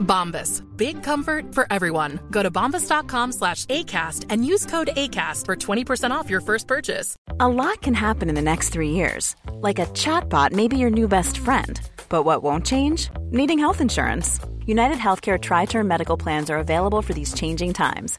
Bombas. Big comfort for everyone. Go to bombas.com slash ACAST and use code ACAST for 20% off your first purchase. A lot can happen in the next three years. Like a chatbot may be your new best friend. But what won't change? Needing health insurance. United Healthcare Tri Term Medical Plans are available for these changing times.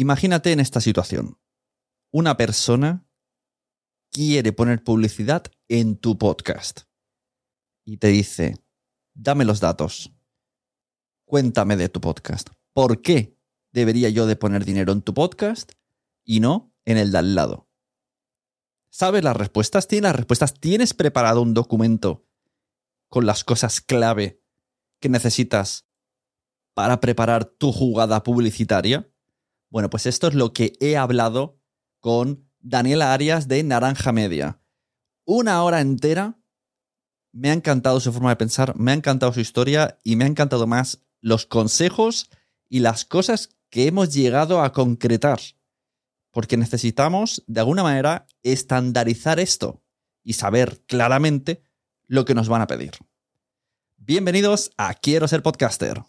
Imagínate en esta situación. Una persona quiere poner publicidad en tu podcast y te dice, dame los datos, cuéntame de tu podcast. ¿Por qué debería yo de poner dinero en tu podcast y no en el de al lado? ¿Sabes las respuestas? ¿Tienes las respuestas? ¿Tienes preparado un documento con las cosas clave que necesitas para preparar tu jugada publicitaria? Bueno, pues esto es lo que he hablado con Daniela Arias de Naranja Media. Una hora entera. Me ha encantado su forma de pensar, me ha encantado su historia y me ha encantado más los consejos y las cosas que hemos llegado a concretar. Porque necesitamos, de alguna manera, estandarizar esto y saber claramente lo que nos van a pedir. Bienvenidos a Quiero ser podcaster.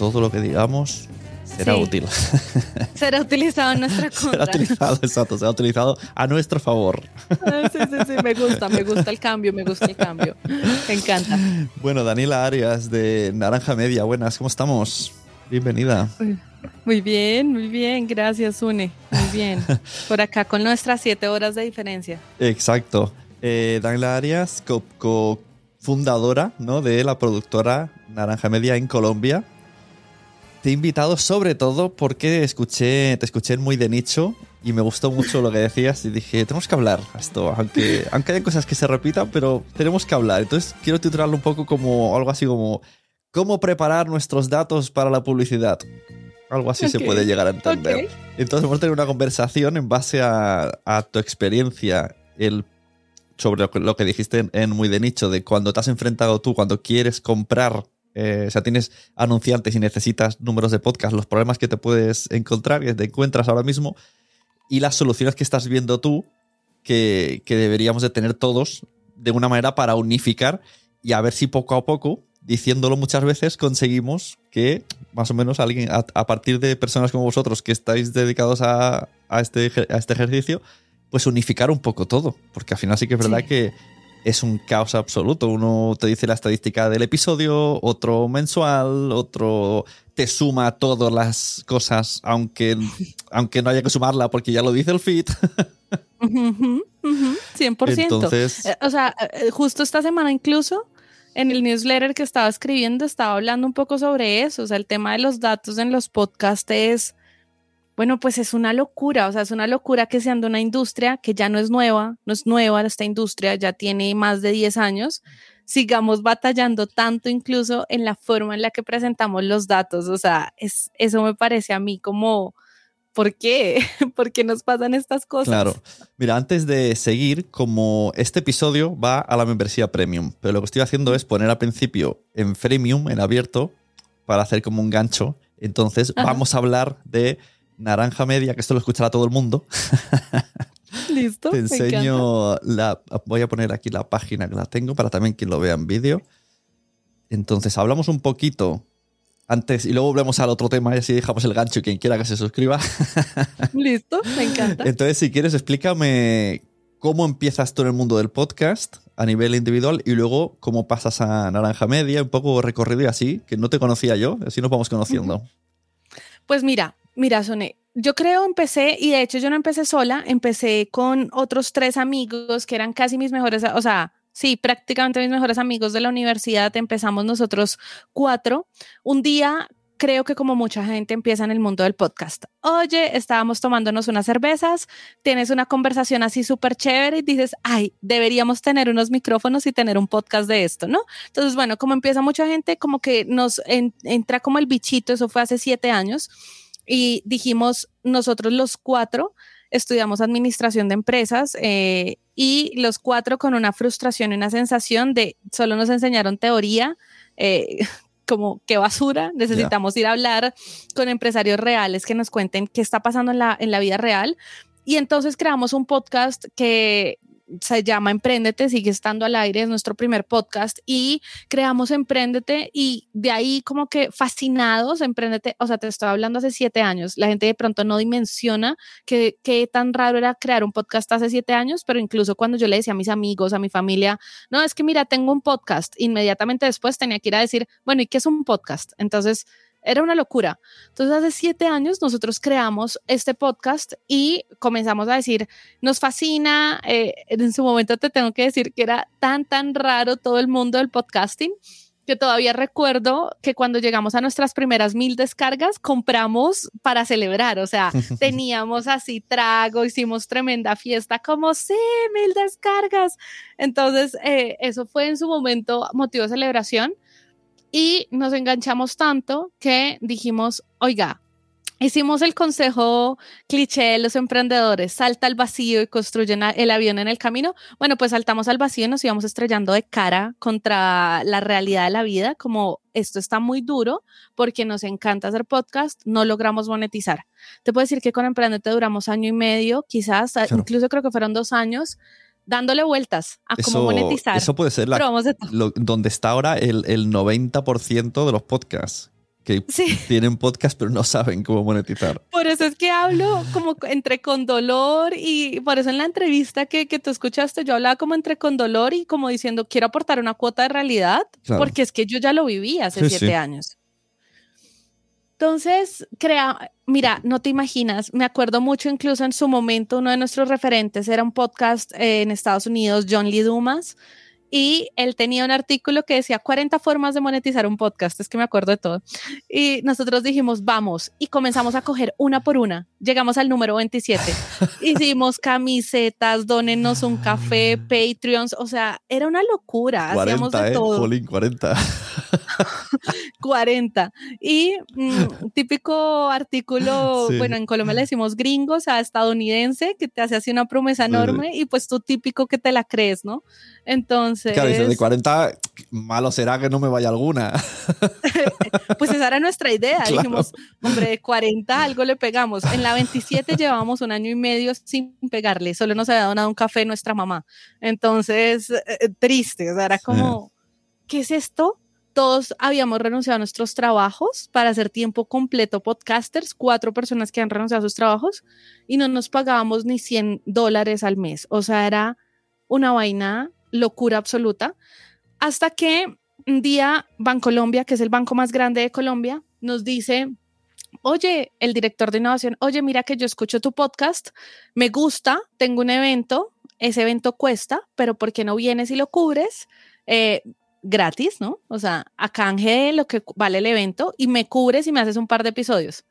Todo lo que digamos será Sí. útil. Será utilizado en nuestra será contra. utilizado, exacto, será utilizado a nuestro favor. Ah, Sí, sí, sí, me gusta, me gusta el cambio, me gusta el cambio. Me encanta. Bueno, Daniela Arias de Naranja Media, buenas, ¿cómo estamos? Bienvenida. Muy bien, muy bien, gracias, Une. Muy bien. Por acá con nuestras siete horas de diferencia. Exacto. Eh, Daniela Arias, co- co-fundadora ¿no? de la productora Naranja Media en Colombia. Te he invitado sobre todo porque escuché, te escuché muy de nicho y me gustó mucho lo que decías y dije, tenemos que hablar esto, aunque, aunque hay cosas que se repitan, pero tenemos que hablar. Entonces quiero titularlo un poco como algo así como ¿Cómo preparar nuestros datos para la publicidad? Algo así se puede llegar a entender. Entonces vamos a tener una conversación en base a, a tu experiencia el, sobre lo que, lo que dijiste en, en Muy de Nicho, de cuando te has enfrentado tú, cuando quieres comprar, eh, o sea, tienes anunciantes y necesitas números de podcast, los problemas que te puedes encontrar, que te encuentras ahora mismo, y las soluciones que estás viendo tú, que, que deberíamos de tener todos de una manera para unificar y a ver si poco a poco, diciéndolo muchas veces, conseguimos que más o menos alguien, a, a partir de personas como vosotros que estáis dedicados a, a este, a este ejercicio, pues unificar un poco todo. Porque al final sí que es verdad Sí. que es un caos absoluto. Uno te dice la estadística del episodio, otro mensual, otro te suma todas las cosas, aunque, aunque no haya que sumarla porque ya lo dice el feed. Ujú, ujú, 100%. Entonces, Eh, O sea, eh, justo esta semana incluso en el newsletter que estaba escribiendo estaba hablando un poco sobre eso, o sea, el tema de los datos en los podcasts es, bueno, pues es una locura, o sea, es una locura que sean de una industria que ya no es nueva, no es nueva esta industria, ya tiene más de 10 años, sigamos batallando tanto incluso en la forma en la que presentamos los datos, o sea, es, eso me parece a mí como, ¿por qué? ¿Por qué nos pasan estas cosas? Claro. Mira, antes de seguir, como este episodio va a la membresía premium, pero lo que estoy haciendo es poner al principio en freemium, en abierto, para hacer como un gancho. Entonces, Ajá. vamos a hablar de Naranja Media, que esto lo escuchará todo el mundo. Listo. Te me enseño la. Voy a poner aquí la página que la tengo para también quien lo vea en vídeo. Entonces, hablamos un poquito antes y luego volvemos al otro tema y así dejamos el gancho. Quien quiera que se suscriba. Listo, me encanta. Entonces, si quieres, explícame cómo empiezas tú en el mundo del podcast a nivel individual y luego cómo pasas a Naranja Media, un poco recorrido y así, que no te conocía yo, así nos vamos conociendo. Pues mira, mira, Soné, yo creo empecé, y de hecho yo no empecé sola, empecé con otros tres amigos que eran casi mis mejores, o sea, sí, prácticamente mis mejores amigos de la universidad, empezamos nosotros cuatro. Un día creo que como mucha gente empieza en el mundo del podcast. Oye, estábamos tomándonos unas cervezas, tienes una conversación así súper chévere y dices, ay, deberíamos tener unos micrófonos y tener un podcast de esto, ¿no? Entonces, bueno, como empieza mucha gente, como que nos en- entra como el bichito, eso fue hace siete años, y dijimos, nosotros los cuatro estudiamos administración de empresas eh, y los cuatro con una frustración y una sensación de solo nos enseñaron teoría. eh, como qué basura, necesitamos ir a hablar con empresarios reales que nos cuenten qué está pasando en la, en la vida real. Y entonces creamos un podcast que se llama Emprendete, sigue estando al aire, es nuestro primer podcast y creamos Emprendete y de ahí como que fascinados, Emprendete, o sea, te estoy hablando hace siete años, la gente de pronto no dimensiona que, qué tan raro era crear un podcast hace siete años, pero incluso cuando yo le decía a mis amigos, a mi familia, no, es que mira, tengo un podcast, inmediatamente después tenía que ir a decir, bueno, ¿y qué es un podcast? Entonces, era una locura. Entonces, hace siete años nosotros creamos este podcast y comenzamos a decir, nos fascina, eh, en su momento te tengo que decir que era tan, tan raro todo el mundo del podcasting que todavía recuerdo que cuando llegamos a nuestras primeras mil descargas, compramos para celebrar, o sea, teníamos así trago, hicimos tremenda fiesta, como sí, mil descargas. Entonces, eh, eso fue en su momento motivo de celebración y nos enganchamos tanto que dijimos, oiga, hicimos el consejo cliché de los emprendedores, salta al vacío y construyen el avión en el camino. Bueno, pues saltamos al vacío y nos íbamos estrellando de cara contra la realidad de la vida, como esto está muy duro porque nos encanta hacer podcast, no logramos monetizar. Te puedo decir que con Emprendete duramos año y medio, quizás, Claro. incluso creo que fueron dos años, dándole vueltas a cómo monetizar. eso puede ser la- lo- donde está ahora el, el 90% de los podcasts. Que Sí. tienen podcast pero no saben cómo monetizar. Por eso es que hablo como entre con dolor y por eso en la entrevista que, que tú escuchaste yo hablaba como entre con dolor y como diciendo quiero aportar una cuota de realidad Claro. porque es que yo ya lo viví hace Sí, siete sí. años. Entonces, crea, mira, no te imaginas, me acuerdo mucho incluso en su momento uno de nuestros referentes era un podcast eh, en Estados Unidos, John Lee Dumas, y él tenía un artículo que decía 40 formas de monetizar un podcast, es que me acuerdo de todo. Y nosotros dijimos, vamos, y comenzamos a coger una por una. Llegamos al número 27. Hicimos camisetas, donenos un café, Patreons, o sea, era una locura. Hacíamos 40, de ¿eh? todo. Jolín, 40. 40. Y mm, típico artículo, Sí. bueno, en Colombia le decimos gringos a estadounidense, que te hace así una promesa Sí. enorme y pues tú típico que te la crees, ¿no? Entonces, Claro, dices, de 40, malo será que no me vaya alguna. pues esa era nuestra idea. Claro. Dijimos, hombre, de 40 algo le pegamos. En la 27 llevábamos un año y medio sin pegarle, solo nos había donado un café nuestra mamá. Entonces, eh, eh, triste, o sea, era como, ¿qué es esto? Todos habíamos renunciado a nuestros trabajos para hacer tiempo completo podcasters, cuatro personas que han renunciado a sus trabajos y no nos pagábamos ni 100 dólares al mes. O sea, era una vaina locura absoluta. Hasta que un día Bancolombia, que es el banco más grande de Colombia, nos dice, oye, el director de innovación, oye, mira que yo escucho tu podcast, me gusta, tengo un evento, ese evento cuesta, pero ¿por qué no vienes y lo cubres? Eh, gratis, ¿no? O sea, a canje de lo que vale el evento y me cubres y me haces un par de episodios.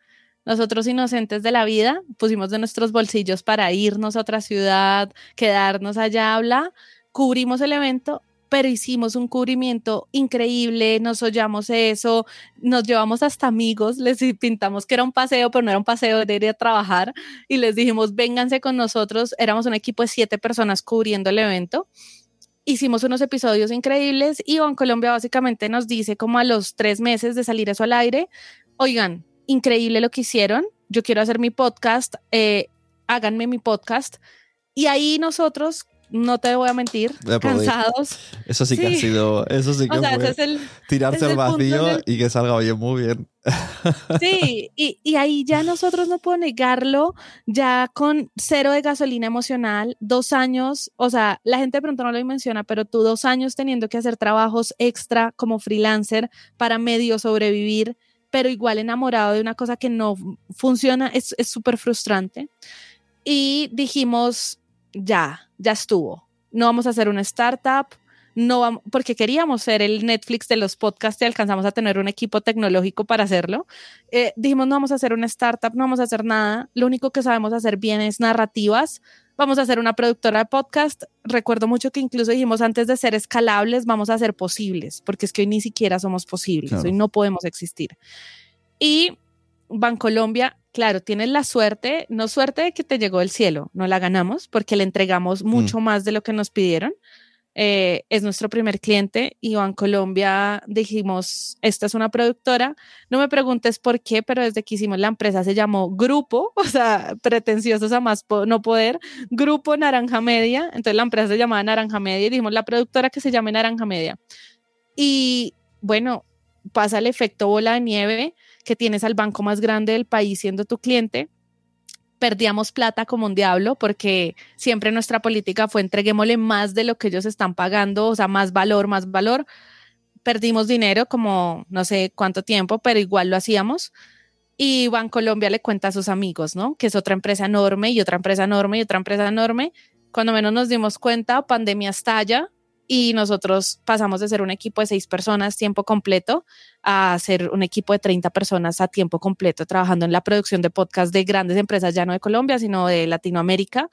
Nosotros inocentes de la vida pusimos de nuestros bolsillos para irnos a otra ciudad, quedarnos allá, habla, cubrimos el evento, pero hicimos un cubrimiento increíble, nos hollamos eso, nos llevamos hasta amigos, les pintamos que era un paseo, pero no era un paseo, era ir a trabajar y les dijimos, vénganse con nosotros, éramos un equipo de siete personas cubriendo el evento. Hicimos unos episodios increíbles y Colombia básicamente nos dice como a los tres meses de salir eso al aire, oigan, increíble lo que hicieron, yo quiero hacer mi podcast, eh, háganme mi podcast Y ahí nosotros, no te voy a mentir, cansados. Eso sí, que ha sido. Eso sí que O sea, fue es el, tirarse al vacío y que salga bien, muy bien. Sí, y, y ahí ya nosotros no puedo negarlo, ya con cero de gasolina emocional, dos años, o sea, la gente de pronto no lo menciona, pero tú dos años teniendo que hacer trabajos extra como freelancer para medio sobrevivir, pero igual enamorado de una cosa que no funciona, es es súper frustrante. Y dijimos, ya, ya estuvo, no vamos a hacer una startup, no vamos, porque queríamos ser el Netflix de los podcasts y alcanzamos a tener un equipo tecnológico para hacerlo. Eh, dijimos, no vamos a hacer una startup, no vamos a hacer nada. Lo único que sabemos hacer bien es narrativas. Vamos a hacer una productora de podcast. Recuerdo mucho que incluso dijimos, antes de ser escalables, vamos a ser posibles, porque es que hoy ni siquiera somos posibles, Claro. hoy no podemos existir. Y Bancolombia, claro, tienes la suerte, no suerte de que te llegó del cielo, no la ganamos porque le entregamos mucho más de lo que nos pidieron. Eh, es nuestro primer cliente y Bancolombia dijimos, esta es una productora. No me preguntes por qué, pero desde que hicimos la empresa se llamó Grupo, o sea, pretenciosos a más po- no poder, Grupo Naranja Media. Entonces la empresa se llamaba Naranja Media y dijimos la productora que se llame Naranja Media. Y bueno, pasa el efecto bola de nieve que tienes al banco más grande del país siendo tu cliente. Perdíamos plata como un diablo porque siempre nuestra política fue entreguémosle más de lo que ellos están pagando, o sea, más valor, más valor. Perdimos dinero como no sé cuánto tiempo, pero igual lo hacíamos. Y Bancolombia le cuenta a sus amigos, ¿no? Que es otra empresa enorme y otra empresa enorme y otra empresa enorme. Cuando menos nos dimos cuenta, pandemia estalla y nosotros pasamos de ser un equipo de seis personas tiempo completo a ser un equipo de 30 personas a tiempo completo trabajando en la producción de podcast de grandes empresas, ya no de Colombia, sino de Latinoamérica.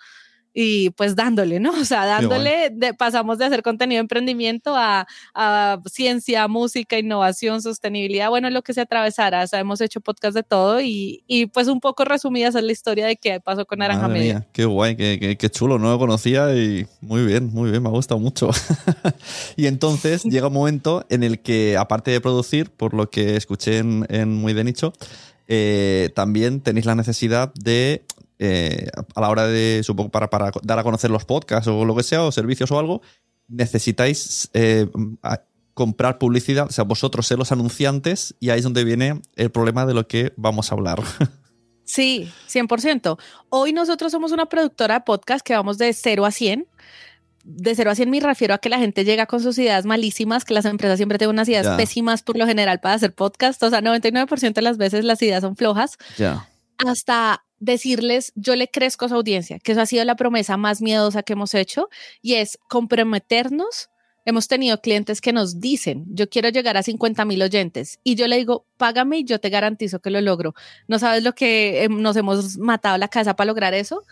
Y pues dándole, ¿no? O sea, dándole, de- pasamos de hacer contenido de emprendimiento a, a ciencia, música, innovación, sostenibilidad, bueno, lo que se atravesara. O sea, hemos hecho podcast de todo y, y pues un poco resumida esa es la historia de qué pasó con Naranja Media. mía, qué guay, qué, qué- qué chulo, no lo conocía y muy bien, muy bien, me ha gustado mucho. y entonces llega un momento en el que, aparte de producir, por lo que escuché en, en Muy de Nicho, eh, también tenéis la necesidad de, eh, a la hora de, supongo, para, para dar a conocer los podcasts o lo que sea, o servicios o algo, necesitáis eh, comprar publicidad, o sea, vosotros ser los anunciantes y ahí es donde viene el problema de lo que vamos a hablar. Sí, 100%. Hoy nosotros somos una productora de podcast que vamos de 0 a 100. De 0 a 100 me refiero a que la gente llega con sus ideas malísimas, que las empresas siempre tienen unas ideas pésimas por lo general para hacer podcast. O sea, 99% de las veces las ideas son flojas. ya. Hasta decirles, yo le crezco a su audiencia, que eso ha sido la promesa más miedosa que hemos hecho y es comprometernos. Hemos tenido clientes que nos dicen, yo quiero llegar a 50 mil oyentes y yo le digo, págame y yo te garantizo que lo logro. No sabes lo que eh, nos hemos matado la cabeza para lograr eso,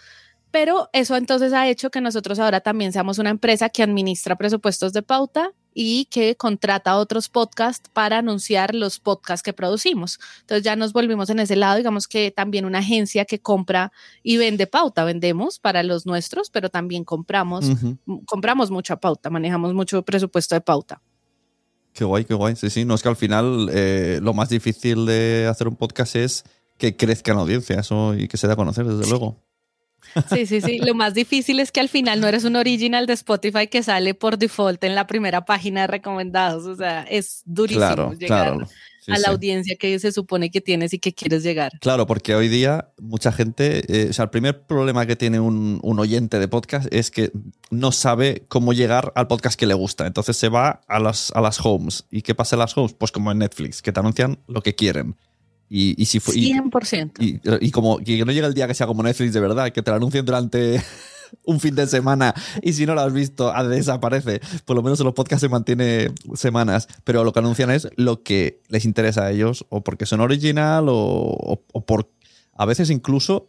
pero eso entonces ha hecho que nosotros ahora también seamos una empresa que administra presupuestos de pauta y que contrata otros podcasts para anunciar los podcasts que producimos. Entonces ya nos volvimos en ese lado, digamos que también una agencia que compra y vende pauta, vendemos para los nuestros, pero también compramos, Ujú. m- compramos mucha pauta, manejamos mucho presupuesto de pauta. Qué guay, qué guay. Sí, sí. No es que al final eh, lo más difícil de hacer un podcast es que crezca en audiencia eso y que se dé a conocer, desde luego. Sí, sí, sí. Lo más difícil es que al final no eres un original de Spotify que sale por default en la primera página de recomendados. O sea, es durísimo Claro, llegar claro. Sí, a la sí. audiencia que se supone que tienes y que quieres llegar. Claro, porque hoy día mucha gente, eh, o sea, el primer problema que tiene un, un oyente de podcast es que no sabe cómo llegar al podcast que le gusta. Entonces se va a las, a las homes. ¿Y qué pasa en las homes? Pues como en Netflix, que te anuncian lo que quieren. Y, y si fu- y- 100%. Y, y como que no llega el día que sea como Netflix de verdad, que te lo anuncien durante un fin de semana y si no lo has visto, ah, desaparece. Por lo menos en los podcasts se mantiene semanas, pero lo que anuncian es lo que les interesa a ellos, o porque son original, o, o- o por. A veces incluso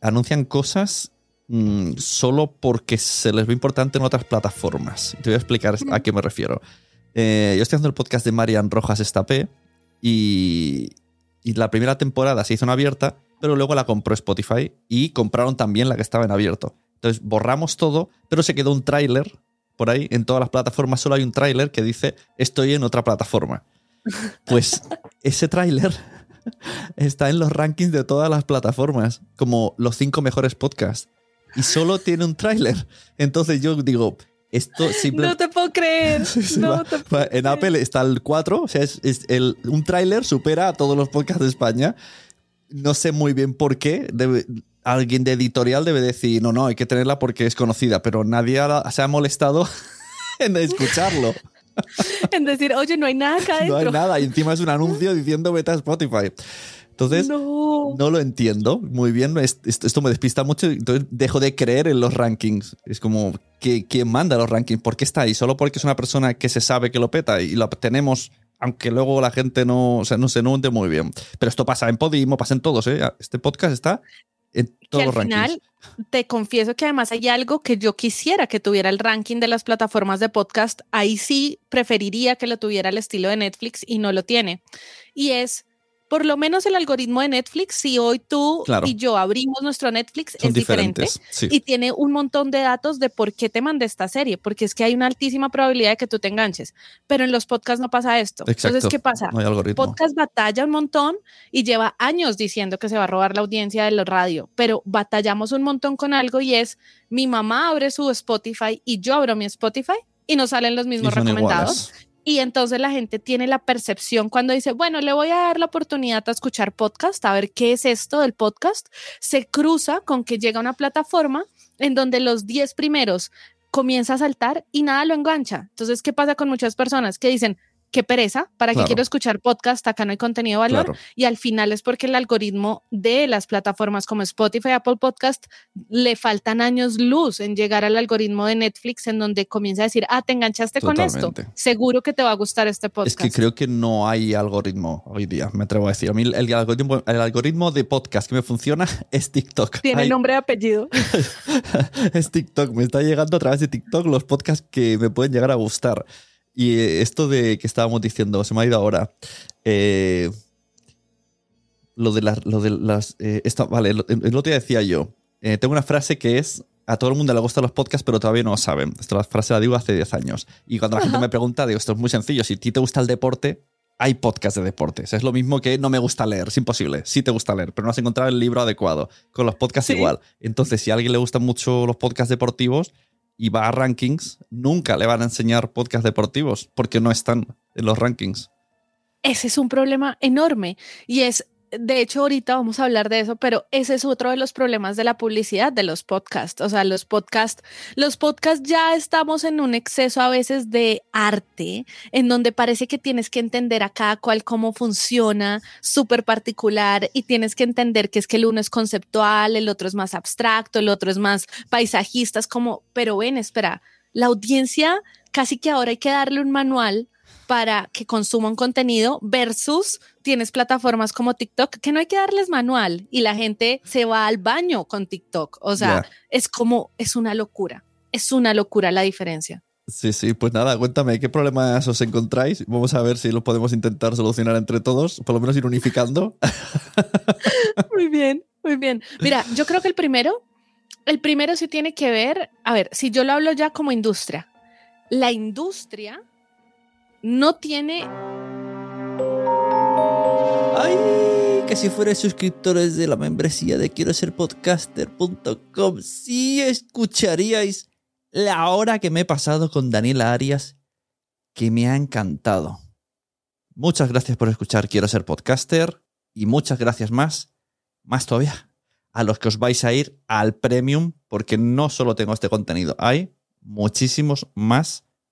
anuncian cosas mm, solo porque se les ve importante en otras plataformas. Te voy a explicar a qué me refiero. Eh, yo estoy haciendo el podcast de Marian Rojas Estapé y, y la primera temporada se hizo en abierta, pero luego la compró Spotify y compraron también la que estaba en abierto. Entonces borramos todo, pero se quedó un tráiler por ahí. En todas las plataformas solo hay un tráiler que dice estoy en otra plataforma. Pues ese tráiler está en los rankings de todas las plataformas, como los cinco mejores podcasts. y solo tiene un tráiler. Entonces yo digo, esto No te puedo creer. No te puedo en Apple está el 4, o sea, es, es el, un tráiler supera a todos los podcasts de España. No sé muy bien por qué. Debe- alguien de editorial debe decir, no, no, hay que tenerla porque es conocida, pero nadie ha- se ha molestado en escucharlo. En decir, oye, no hay nada acá No hay nada. Y encima es un anuncio diciendo vete a Spotify. Entonces, No. no lo entiendo muy bien. Es- es- Esto me despista mucho. Entonces, dejo de creer en los rankings. Es como, ¿qué- ¿quién manda los rankings? ¿Por qué está ahí? ¿Solo porque es una persona que se sabe que lo peta y lo tenemos, aunque luego la gente no, o sea, no se nunte muy bien? Pero esto pasa en Podimo, pasa en todos. ¿eh? Este podcast está en que todos al los rankings. final te confieso que además hay algo que yo quisiera que tuviera el ranking de las plataformas de podcast. Ahí sí preferiría que lo tuviera el estilo de Netflix y no lo tiene. Y es por lo menos el algoritmo de Netflix. Si hoy tú Claro. y yo abrimos nuestro Netflix, Son es diferente. Sí. Y tiene un montón de datos de por qué te mandé esta serie, porque es que hay una altísima probabilidad de que tú te enganches. Pero en los podcasts no pasa esto. Exacto. Entonces, ¿qué pasa? No hay algoritmo. podcast batalla un montón y lleva años diciendo que se va a robar la audiencia de la radio, pero batallamos un montón con algo y es mi mamá abre su Spotify y yo abro mi Spotify y nos salen los mismos recomendados. iguales. Y entonces la gente tiene la percepción cuando dice, bueno, le voy a dar la oportunidad a escuchar podcast, a ver qué es esto del podcast, se cruza con que llega una plataforma en donde los 10 primeros comienza a saltar y nada lo engancha. Entonces, ¿qué pasa con muchas personas que dicen, qué pereza, ¿para qué Claro. quiero escuchar podcast? Acá no hay contenido de valor. Claro. Y al final es porque el algoritmo de las plataformas como Spotify, Apple Podcast, le faltan años luz en llegar al algoritmo de Netflix en donde comienza a decir, ah, te enganchaste con esto. Seguro que te va a gustar este Es podcast. que creo que no hay algoritmo hoy día, me atrevo a decir. A mí el algoritmo, el algoritmo de podcast que me funciona es TikTok. Tiene Hay- nombre y apellido. es TikTok. Me está llegando a través de TikTok los podcasts que me pueden llegar a gustar. Y eh, esto de que estábamos diciendo, se me ha ido ahora. Eh, lo de las. Lo de las eh, esto- vale, el, el otro día decía yo. eh, tengo una frase que es. A todo el mundo le gustan los podcasts, pero todavía no lo saben. Esta frase la digo hace 10 años. Y cuando la gente me pregunta, digo, esto es muy sencillo. Si a ti te gusta el deporte, hay podcast de deportes. Es lo mismo que no me gusta leer. Es imposible. Sí te gusta leer, pero no has encontrado el libro adecuado. Con los podcasts Sí. igual. Entonces, si a alguien le gustan mucho los podcasts deportivos y va a rankings, nunca le van a enseñar podcasts deportivos porque no están en los rankings. Ese es un problema enorme y es, de hecho, ahorita vamos a hablar de eso, pero ese es otro de los problemas de la publicidad de los podcasts. O sea, los podcasts, los podcasts ya estamos en un exceso a veces de arte, en donde parece que tienes que entender a cada cual cómo funciona, súper particular, y tienes que entender que es que el uno es conceptual, el otro es más abstracto, el otro es más paisajista, es como, pero ven, espera, la audiencia casi que ahora hay que darle un manual para que consuman contenido versus tienes plataformas como TikTok que no hay que darles manual y la gente se va al baño con TikTok. O sea, es como, es una locura. Es una locura la diferencia. Sí, sí, pues nada, cuéntame, ¿qué problemas os encontráis? Vamos a ver si lo podemos intentar solucionar entre todos, por lo menos ir unificando. Muy bien, muy bien. Mira, yo creo que el primero, el primero sí tiene que ver, a ver, si yo lo hablo ya como industria, la industria no tiene ¡Ay! Que si fuerais suscriptores de la membresía de quiero ser podcaster.com, sí escucharíais la hora que me he pasado con Daniela Arias, que me ha encantado. Muchas gracias por escuchar Quiero ser podcaster y muchas gracias más, más todavía, a los que os vais a ir al premium, porque no solo tengo este contenido, hay muchísimos más